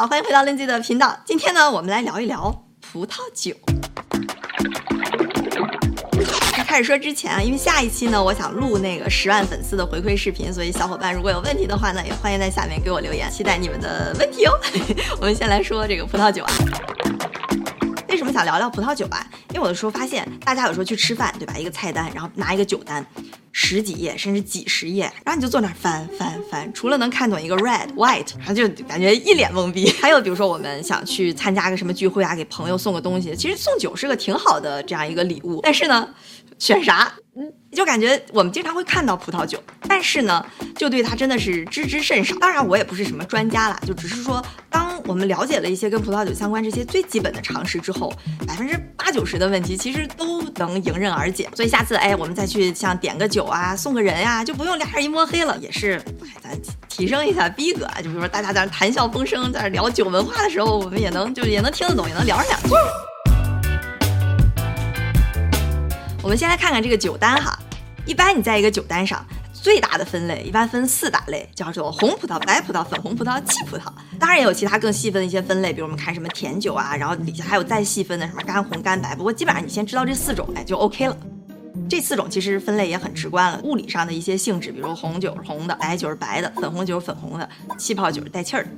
好，欢迎回到 Lindsay 的频道。今天呢，我们来聊一聊葡萄酒。在开始说之前啊，因为下一期呢，我想录那个十万粉丝的回馈视频，所以小伙伴如果有问题的话呢，也欢迎在下面给我留言，期待你们的问题哦。我们先来说这个葡萄酒啊。为什么想聊聊葡萄酒啊？因为我有时候发现，大家有时候去吃饭，对吧？一个菜单，然后拿一个酒单，十几页甚至几十页，然后你就坐那儿翻翻翻，除了能看懂一个 red white，然后就感觉一脸懵逼。还有比如说我们想去参加个什么聚会啊，给朋友送个东西，其实送酒是个挺好的这样一个礼物，但是呢，选啥？嗯，就感觉我们经常会看到葡萄酒，但是呢，就对它真的是知之甚少。当然，我也不是什么专家啦，就只是说，当我们了解了一些跟葡萄酒相关这些最基本的常识之后，百分之八九十的问题其实都能迎刃而解。所以下次，哎，我们再去像点个酒啊，送个人呀，就不用俩人一摸黑了，也是，哎，咱提升一下逼格。就比如说大家在那谈笑风生，在那聊酒文化的时候，我们也能就也能听得懂，也能聊上两句。我们先来看看这个酒单哈，一般你在一个酒单上，最大的分类一般分四大类，叫做红葡萄、白葡萄、粉红葡萄、气葡萄。当然也有其他更细分的一些分类，比如我们看什么甜酒啊，然后底下还有再细分的什么干红、干白。不过基本上你先知道这四种，哎就 OK 了。这四种其实分类也很直观了，物理上的一些性质，比如红酒是红的，白酒是白的，粉红酒是粉红的，气泡酒是带气儿的。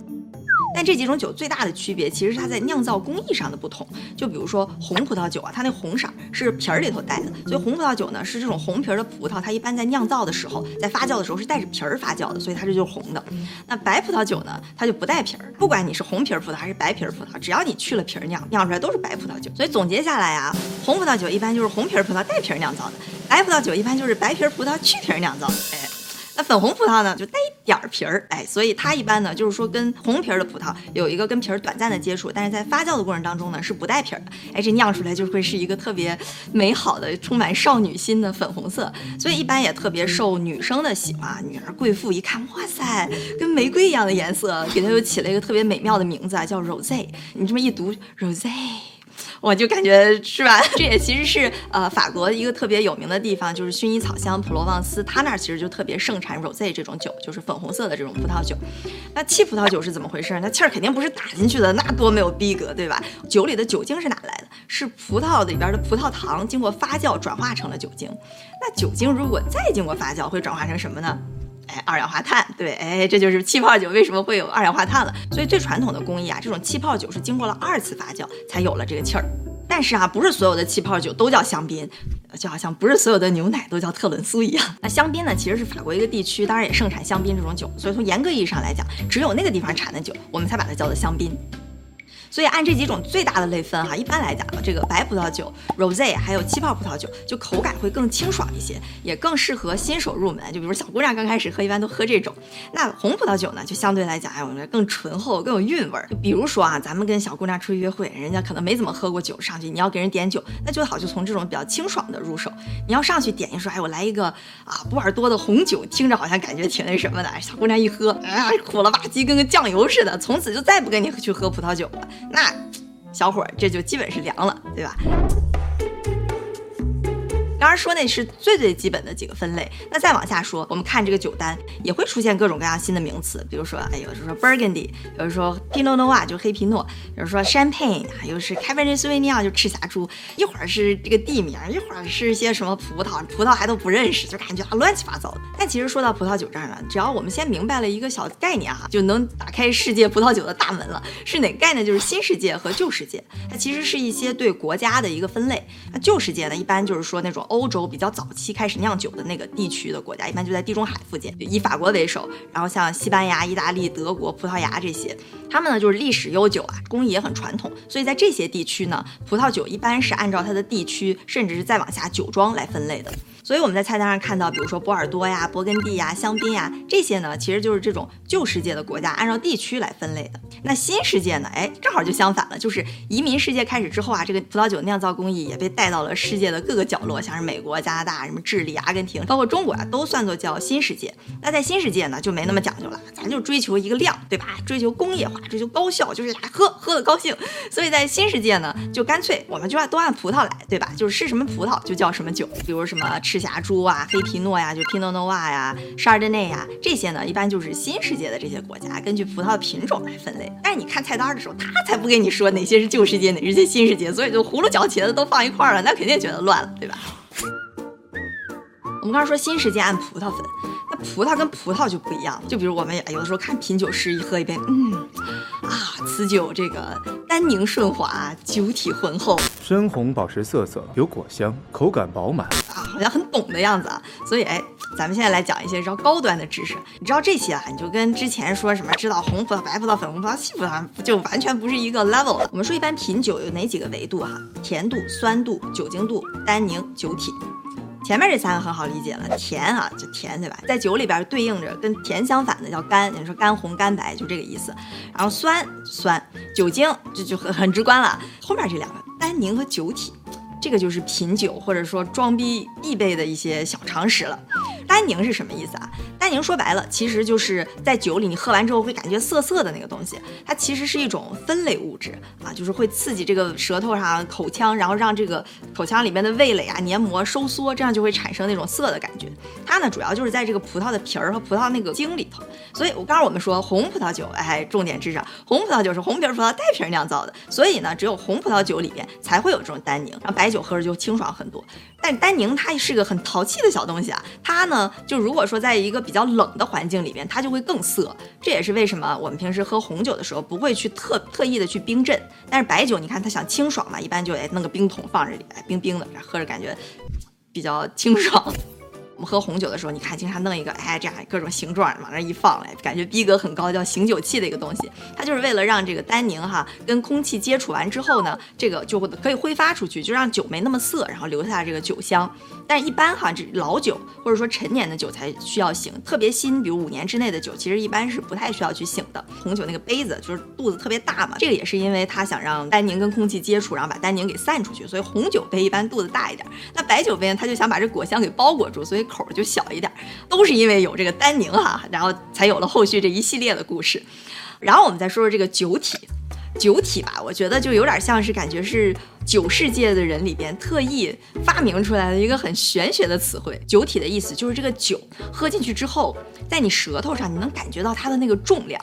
但这几种酒最大的区别，其实它在酿造工艺上的不同。就比如说红葡萄酒啊，它那红色是皮儿里头带的，所以红葡萄酒呢是这种红皮儿的葡萄，它一般在酿造的时候，在发酵的时候是带着皮儿发酵的，所以它这就是红的。那白葡萄酒呢，它就不带皮儿，不管你是红皮儿葡萄还是白皮儿葡萄，只要你去了皮儿酿，酿出来都是白葡萄酒。所以总结下来啊，红葡萄酒一般就是红皮儿葡萄带皮儿酿造的，白葡萄酒一般就是白皮儿葡萄去皮儿酿造的。哎。那粉红葡萄呢，就带一点儿皮儿，哎，所以它一般呢，就是说跟红皮儿的葡萄有一个跟皮儿短暂的接触，但是在发酵的过程当中呢，是不带皮儿的，哎，这酿出来就会是一个特别美好的、充满少女心的粉红色，所以一般也特别受女生的喜欢。女儿贵妇一看，哇塞，跟玫瑰一样的颜色，给它又起了一个特别美妙的名字啊，叫 rose。你这么一读 rose。我就感觉是吧？这也其实是呃法国一个特别有名的地方，就是薰衣草乡普罗旺斯，它那儿其实就特别盛产 rose 这种酒，就是粉红色的这种葡萄酒。那气葡萄酒是怎么回事？那气儿肯定不是打进去的，那多没有逼格，对吧？酒里的酒精是哪来的？是葡萄里边的葡萄糖经过发酵转化成了酒精。那酒精如果再经过发酵，会转化成什么呢？哎，二氧化碳，对，哎，这就是气泡酒为什么会有二氧化碳了。所以最传统的工艺啊，这种气泡酒是经过了二次发酵才有了这个气儿。但是啊，不是所有的气泡酒都叫香槟，就好像不是所有的牛奶都叫特仑苏一样。那香槟呢，其实是法国一个地区，当然也盛产香槟这种酒。所以从严格意义上来讲，只有那个地方产的酒，我们才把它叫做香槟。所以按这几种最大的类分哈，一般来讲，这个白葡萄酒、rose 还有气泡葡萄酒，就口感会更清爽一些，也更适合新手入门。就比如小姑娘刚开始喝，一般都喝这种。那红葡萄酒呢，就相对来讲，哎，我们更醇厚，更有韵味儿。就比如说啊，咱们跟小姑娘出去约会，人家可能没怎么喝过酒，上去你要给人点酒，那最好就从这种比较清爽的入手。你要上去点一说，哎，我来一个啊波尔多的红酒，听着好像感觉挺那什么的。小姑娘一喝，啊，苦了吧唧，跟个酱油似的，从此就再不跟你去喝葡萄酒了。那小伙，这就基本是凉了，对吧？刚刚说那是最最基本的几个分类，那再往下说，我们看这个酒单也会出现各种各样新的名词，比如说，哎，有人说 Burgundy，有人说 Pinot Noir 就黑皮诺，有人说 Champagne，又是 Cabernet Sauvignon 就赤霞珠，一会儿是这个地名，一会儿是一些什么葡萄，葡萄还都不认识，就感觉啊乱七八糟的。但其实说到葡萄酒这儿呢，只要我们先明白了一个小概念哈，就能打开世界葡萄酒的大门了。是哪个概念？就是新世界和旧世界，它其实是一些对国家的一个分类。那旧世界呢，一般就是说那种。欧洲比较早期开始酿酒的那个地区的国家，一般就在地中海附近，以法国为首，然后像西班牙、意大利、德国、葡萄牙这些，他们呢就是历史悠久啊，工艺也很传统，所以在这些地区呢，葡萄酒一般是按照它的地区，甚至是再往下酒庄来分类的。所以我们在菜单上看到，比如说波尔多呀、勃艮第呀、香槟呀这些呢，其实就是这种旧世界的国家按照地区来分类的。那新世界呢，哎，正好就相反了，就是移民世界开始之后啊，这个葡萄酒酿造工艺也被带到了世界的各个角落，像是美国、加拿大、什么智利、阿根廷，包括中国啊，都算作叫新世界。那在新世界呢，就没那么讲究了，咱就追求一个量，对吧？追求工业化，追求高效，就是喝喝的高兴。所以在新世界呢，就干脆我们就按都按葡萄来，对吧？就是是什么葡萄就叫什么酒，比如什么赤霞珠啊、黑皮诺呀，就 Pinot Noir 呀、沙尔 a 内呀，这些呢，一般就是新世界的这些国家根据葡萄品种来分类。但是你看菜单的时候，他才不跟你说哪些是旧世界，哪些是新世界，所以就葫芦角茄子都放一块儿了，那肯定觉得乱了，对吧？我们刚才说新世界按葡萄分，那葡萄跟葡萄就不一样了。就比如我们有的时候看品酒师一喝一杯，嗯，啊，此酒这个单宁顺滑，酒体浑厚，深红宝石色泽，有果香，口感饱满啊，好像很懂的样子啊。所以哎，咱们现在来讲一些比较高端的知识。你知道这些啊，你就跟之前说什么知道红葡萄、白葡萄、粉红葡萄、细葡萄，就完全不是一个 level 了。我们说一般品酒有哪几个维度哈？甜度、酸度、酒精度、单宁、酒体。前面这三个很好理解了，甜啊就甜，对吧？在酒里边对应着跟甜相反的叫干，你说干红、干白就这个意思。然后酸酸，酒精这就很很直观了。后面这两个单宁和酒体，这个就是品酒或者说装逼必备的一些小常识了。安宁是什么意思啊？丹宁说白了，其实就是在酒里你喝完之后会感觉涩涩的那个东西，它其实是一种酚类物质啊，就是会刺激这个舌头上、口腔，然后让这个口腔里面的味蕾啊、黏膜收缩，这样就会产生那种涩的感觉。它呢，主要就是在这个葡萄的皮儿和葡萄那个茎里头。所以我刚刚我们说红葡萄酒，哎，重点知识，红葡萄酒是红皮葡萄带皮酿造的，所以呢，只有红葡萄酒里面才会有这种单宁，然后白酒喝着就清爽很多。但单宁它是个很淘气的小东西啊，它呢。就如果说在一个比比较冷的环境里边，它就会更涩。这也是为什么我们平时喝红酒的时候不会去特特意的去冰镇。但是白酒，你看它想清爽嘛，一般就哎弄个冰桶放这里，哎冰冰的，喝着感觉比较清爽。我们喝红酒的时候，你看经常弄一个哎这样各种形状往那一放，哎感觉逼格很高，叫醒酒器的一个东西。它就是为了让这个单宁哈跟空气接触完之后呢，这个就会可以挥发出去，就让酒没那么涩，然后留下这个酒香。但，一般哈这老酒或者说陈年的酒才需要醒，特别新，比如五年之内的酒，其实一般是不太需要去醒的。红酒那个杯子就是肚子特别大嘛，这个也是因为它想让单宁跟空气接触，然后把单宁给散出去，所以红酒杯一般肚子大一点。那白酒杯呢，它就想把这果香给包裹住，所以口就小一点，都是因为有这个单宁哈，然后才有了后续这一系列的故事。然后我们再说说这个酒体，酒体吧，我觉得就有点像是感觉是酒世界的人里边特意发明出来的一个很玄学的词汇。酒体的意思就是这个酒喝进去之后，在你舌头上你能感觉到它的那个重量。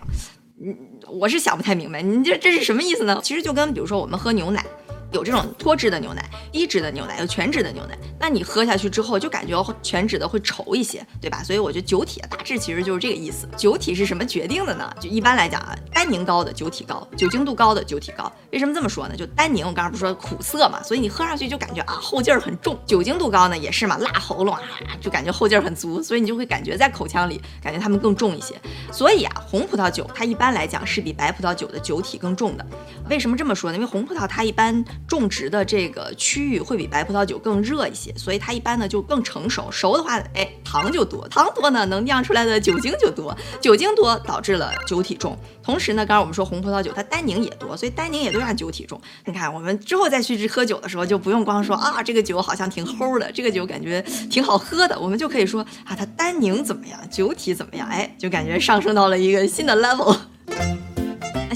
嗯，我是想不太明白，你这这是什么意思呢？其实就跟比如说我们喝牛奶。有这种脱脂的牛奶、低脂的牛奶、有全脂的牛奶，那你喝下去之后就感觉全脂的会稠一些，对吧？所以我觉得酒体大致其实就是这个意思。酒体是什么决定的呢？就一般来讲啊，单宁高的酒体高，酒精度高的酒体高。为什么这么说呢？就单宁，我刚刚不说苦涩嘛，所以你喝上去就感觉啊后劲儿很重。酒精度高呢也是嘛，辣喉咙啊，就感觉后劲儿很足，所以你就会感觉在口腔里感觉它们更重一些。所以啊，红葡萄酒它一般来讲是比白葡萄酒的酒体更重的。为什么这么说呢？因为红葡萄它一般种植的这个区域会比白葡萄酒更热一些，所以它一般呢就更成熟。熟的话，哎，糖就多，糖多呢，能酿出来的酒精就多，酒精多导致了酒体重。同时呢，刚刚我们说红葡萄酒它单宁也多，所以单宁也都让酒体重。你看，我们之后再去喝酒的时候，就不用光说啊，这个酒好像挺齁的，这个酒感觉挺好喝的，我们就可以说啊，它单宁怎么样，酒体怎么样，哎，就感觉上升到了一个新的 level。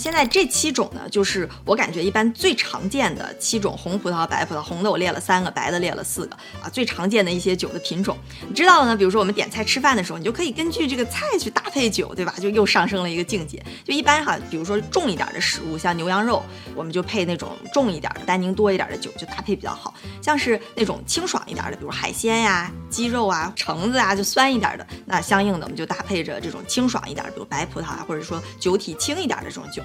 现在这七种呢，就是我感觉一般最常见的七种红葡萄、白葡萄。红的我列了三个，白的列了四个啊，最常见的一些酒的品种。你知道了呢？比如说我们点菜吃饭的时候，你就可以根据这个菜去搭配酒，对吧？就又上升了一个境界。就一般哈，比如说重一点的食物，像牛羊肉，我们就配那种重一点的、单宁多一点的酒，就搭配比较好。像是那种清爽一点的，比如海鲜呀、鸡肉啊、橙子啊，就酸一点的，那相应的我们就搭配着这种清爽一点，比如白葡萄啊，或者说酒体轻一点的这种酒。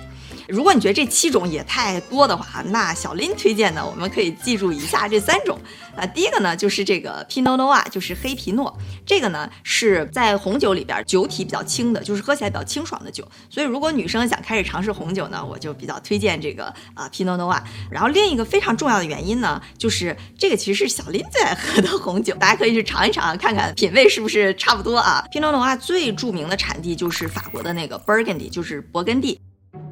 如果你觉得这七种也太多的话，那小林推荐呢，我们可以记住以下这三种啊。第一个呢，就是这个 Pinot Noir，就是黑皮诺。这个呢是在红酒里边酒体比较轻的，就是喝起来比较清爽的酒。所以如果女生想开始尝试红酒呢，我就比较推荐这个啊 Pinot Noir。然后另一个非常重要的原因呢，就是这个其实是小林最爱喝的红酒，大家可以去尝一尝，看看品味是不是差不多啊。Pinot Noir 最著名的产地就是法国的那个 Burgundy，就是勃艮第。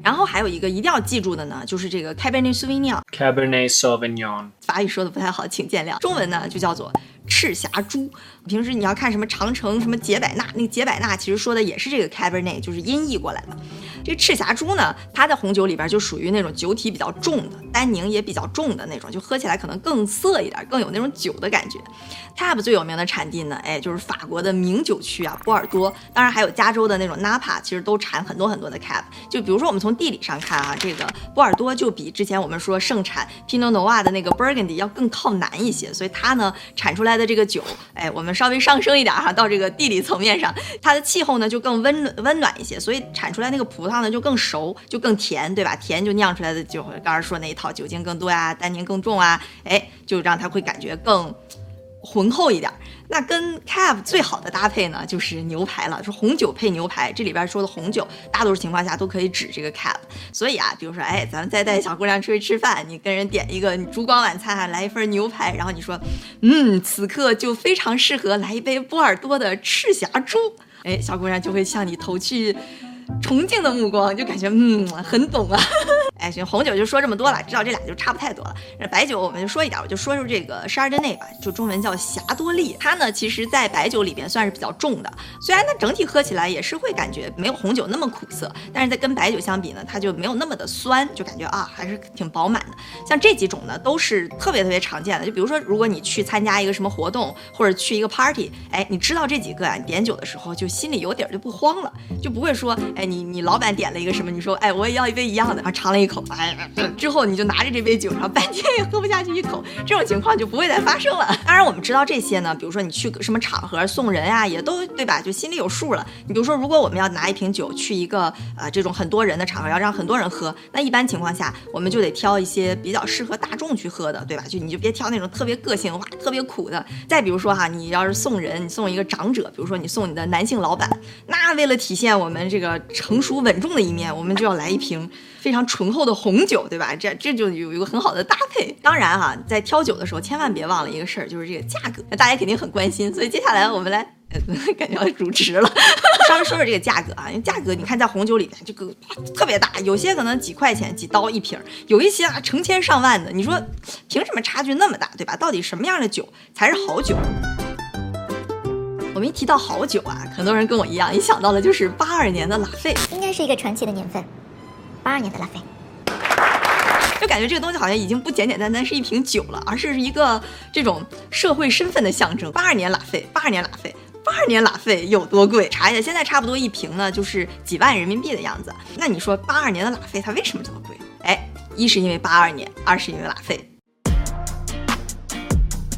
然后还有一个一定要记住的呢，就是这个 Cabernet Sauvignon。Cabernet Sauvignon，法语说的不太好，请见谅。中文呢就叫做赤霞珠。平时你要看什么长城、什么杰百纳，那个杰百纳其实说的也是这个 Cabernet，就是音译过来的。这赤霞珠呢，它在红酒里边就属于那种酒体比较重的，单宁也比较重的那种，就喝起来可能更涩一点，更有那种酒的感觉。Cab 最有名的产地呢，哎，就是法国的名酒区啊，波尔多，当然还有加州的那种 Napa，其实都产很多很多的 Cab。就比如说我们从地理上看啊，这个波尔多就比之前我们说盛产 Pinot Noir 的那个 Burgundy 要更靠南一些，所以它呢产出来的这个酒，哎，我们稍微上升一点哈，到这个地理层面上，它的气候呢就更温温暖一些，所以产出来那个葡萄呢就更熟，就更甜，对吧？甜就酿出来的酒刚才说那一套，酒精更多呀，单宁更重啊，哎，就让它会感觉更。浑厚一点，那跟 Cab 最好的搭配呢，就是牛排了。说红酒配牛排，这里边说的红酒，大多数情况下都可以指这个 Cab。所以啊，比如说，哎，咱们再带小姑娘出去吃饭，你跟人点一个烛光晚餐，来一份牛排，然后你说，嗯，此刻就非常适合来一杯波尔多的赤霞珠，哎，小姑娘就会向你投去。崇敬的目光，就感觉嗯很懂啊。哎，行，红酒就说这么多了，知道这俩就差不太多了。那白酒我们就说一点，我就说说这个沙尔德内吧，就中文叫霞多丽。它呢，其实在白酒里边算是比较重的，虽然它整体喝起来也是会感觉没有红酒那么苦涩，但是在跟白酒相比呢，它就没有那么的酸，就感觉啊还是挺饱满的。像这几种呢，都是特别特别常见的。就比如说，如果你去参加一个什么活动，或者去一个 party，哎，你知道这几个啊，你点酒的时候就心里有底儿，就不慌了，就不会说。哎，你你老板点了一个什么？你说，哎，我也要一杯一样的，然后尝了一口，哎，之后你就拿着这杯酒，然后半天也喝不下去一口，这种情况就不会再发生了。当然，我们知道这些呢，比如说你去什么场合送人啊，也都对吧？就心里有数了。你比如说，如果我们要拿一瓶酒去一个呃这种很多人的场合，要让很多人喝，那一般情况下，我们就得挑一些比较适合大众去喝的，对吧？就你就别挑那种特别个性化、特别苦的。再比如说哈，你要是送人，你送一个长者，比如说你送你的男性老板，那为了体现我们这个。成熟稳重的一面，我们就要来一瓶非常醇厚后的红酒，对吧？这这就有一个很好的搭配。当然哈，在挑酒的时候，千万别忘了一个事儿，就是这个价格。那大家肯定很关心，所以接下来我们来，感觉要主持了，稍微说说这个价格啊。因为价格，你看在红酒里面这个特别大，有些可能几块钱、几刀一瓶，有一些啊成千上万的。你说凭什么差距那么大，对吧？到底什么样的酒才是好酒？我们一提到好酒啊，很多人跟我一样，一想到的就是八二年的拉菲，应该是一个传奇的年份。八二年的拉菲，就感觉这个东西好像已经不简简单单是一瓶酒了，而是一个这种社会身份的象征。八二年拉菲，八二年拉菲，八二年拉菲有多贵？查一下，现在差不多一瓶呢，就是几万人民币的样子。那你说八二年的拉菲它为什么这么贵？哎，一是因为八二年，二是因为拉菲。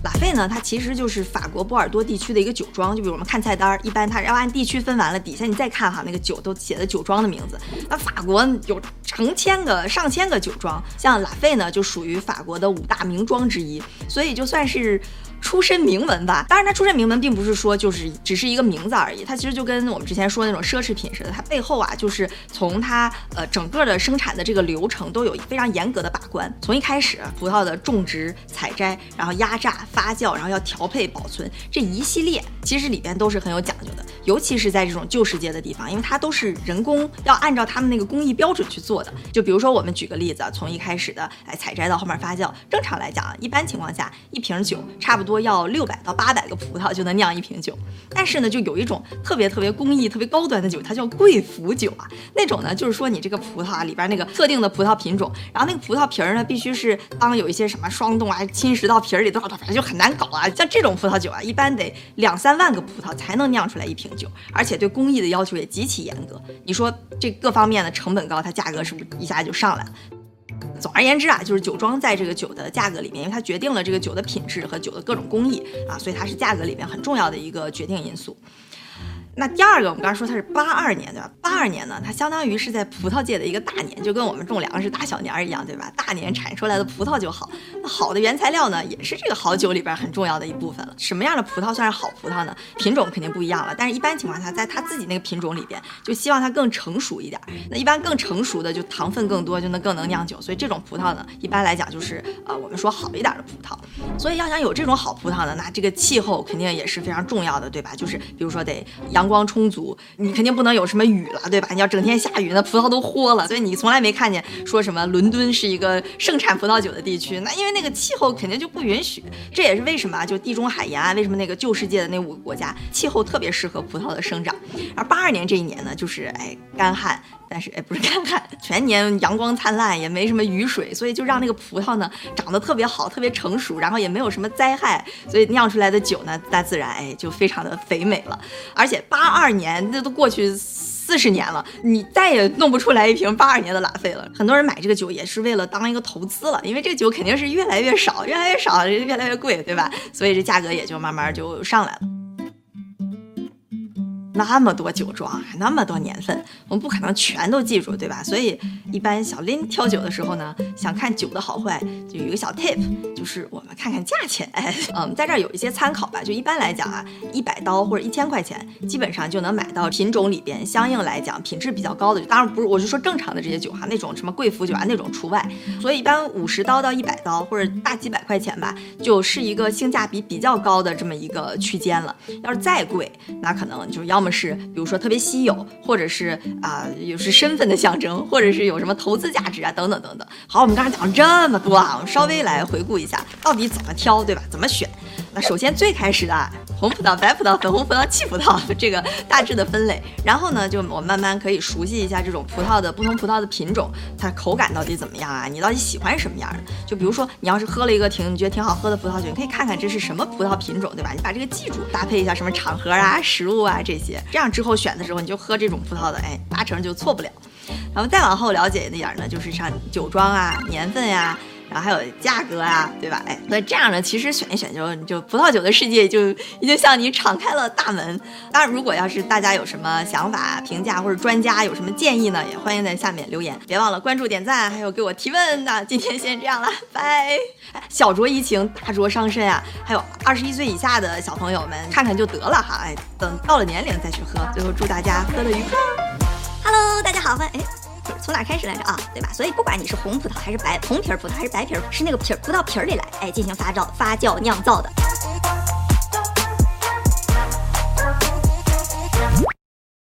拉菲呢，它其实就是法国波尔多地区的一个酒庄。就比如我们看菜单，一般它要按地区分完了，底下你再看哈，那个酒都写的酒庄的名字。那法国有成千个、上千个酒庄，像拉菲呢，就属于法国的五大名庄之一，所以就算是。出身名门吧，当然它出身名门并不是说就是只是一个名字而已，它其实就跟我们之前说那种奢侈品似的，它背后啊就是从它呃整个的生产的这个流程都有非常严格的把关，从一开始葡萄的种植、采摘，然后压榨、发酵，然后要调配、保存这一系列，其实里边都是很有讲究的，尤其是在这种旧世界的地方，因为它都是人工要按照他们那个工艺标准去做的。就比如说我们举个例子，从一开始的哎采摘到后面发酵，正常来讲啊，一般情况下一瓶酒差不多。多要六百到八百个葡萄就能酿一瓶酒，但是呢，就有一种特别特别工艺、特别高端的酒，它叫贵腐酒啊。那种呢，就是说你这个葡萄啊里边那个特定的葡萄品种，然后那个葡萄皮儿呢，必须是当有一些什么霜冻啊侵蚀到皮儿里多少多少，反正就很难搞啊。像这种葡萄酒啊，一般得两三万个葡萄才能酿出来一瓶酒，而且对工艺的要求也极其严格。你说这各方面的成本高，它价格是不是一下就上来了？总而言之啊，就是酒庄在这个酒的价格里面，因为它决定了这个酒的品质和酒的各种工艺啊，所以它是价格里面很重要的一个决定因素。那第二个，我们刚才说它是八二年，对吧？八二年呢，它相当于是在葡萄界的一个大年，就跟我们种粮食大小年儿一样，对吧？大年产出来的葡萄就好。那好的原材料呢，也是这个好酒里边很重要的一部分了。什么样的葡萄算是好葡萄呢？品种肯定不一样了，但是一般情况下，在它自己那个品种里边，就希望它更成熟一点。那一般更成熟的，就糖分更多，就能更能酿酒。所以这种葡萄呢，一般来讲就是呃，我们说好一点的葡萄。所以要想有这种好葡萄呢，那这个气候肯定也是非常重要的，对吧？就是比如说得阳。光充足，你肯定不能有什么雨了，对吧？你要整天下雨，那葡萄都豁了。所以你从来没看见说什么伦敦是一个盛产葡萄酒的地区，那因为那个气候肯定就不允许。这也是为什么啊，就地中海沿岸为什么那个旧世界的那五个国家气候特别适合葡萄的生长。而八二年这一年呢，就是哎干旱。但是哎，不是干旱，全年阳光灿烂，也没什么雨水，所以就让那个葡萄呢长得特别好，特别成熟，然后也没有什么灾害，所以酿出来的酒呢，大自然哎就非常的肥美了。而且八二年这都过去四十年了，你再也弄不出来一瓶八二年的拉菲了。很多人买这个酒也是为了当一个投资了，因为这个酒肯定是越来越少，越来越少，越来越贵，对吧？所以这价格也就慢慢就上来了。那么多酒庄，那么多年份，我们不可能全都记住，对吧？所以一般小林挑酒的时候呢，想看酒的好坏，就有一个小 tip，就是我们看看价钱。哎，嗯，在这儿有一些参考吧。就一般来讲啊，一百刀或者一千块钱，基本上就能买到品种里边相应来讲品质比较高的。当然不是，我是说正常的这些酒哈，那种什么贵腐酒啊那种除外。所以一般五十刀到一百刀或者大几百块钱吧，就是一个性价比比较高的这么一个区间了。要是再贵，那可能就要么。是，比如说特别稀有，或者是啊，又是身份的象征，或者是有什么投资价值啊，等等等等。好，我们刚才讲了这么多啊，我们稍微来回顾一下，到底怎么挑，对吧？怎么选？那首先最开始的红葡萄、白葡萄、粉红葡萄、气葡萄这个大致的分类，然后呢，就我慢慢可以熟悉一下这种葡萄的不同葡萄的品种，它口感到底怎么样啊？你到底喜欢什么样的？就比如说你要是喝了一个挺你觉得挺好喝的葡萄酒，你可以看看这是什么葡萄品种，对吧？你把这个记住，搭配一下什么场合啊、食物啊这些，这样之后选的时候你就喝这种葡萄的，哎，八成就错不了。然后再往后了解一点儿呢，就是像酒庄啊、年份呀。然后还有价格啊，对吧？哎，所以这样呢，其实选一选就就葡萄酒的世界就已经向你敞开了大门。当然，如果要是大家有什么想法、评价或者专家有什么建议呢，也欢迎在下面留言。别忘了关注、点赞，还有给我提问。那今天先这样了，拜。小酌怡情，大酌伤身啊！还有二十一岁以下的小朋友们看看就得了哈。哎，等到了年龄再去喝。最后祝大家喝的愉快。Hello，大家好，欢哎。从哪开始来着啊？对吧？所以不管你是红葡萄还是白红皮儿葡萄还是白皮儿，是那个皮儿葡萄皮儿里来，哎，进行发酵发酵酿造的。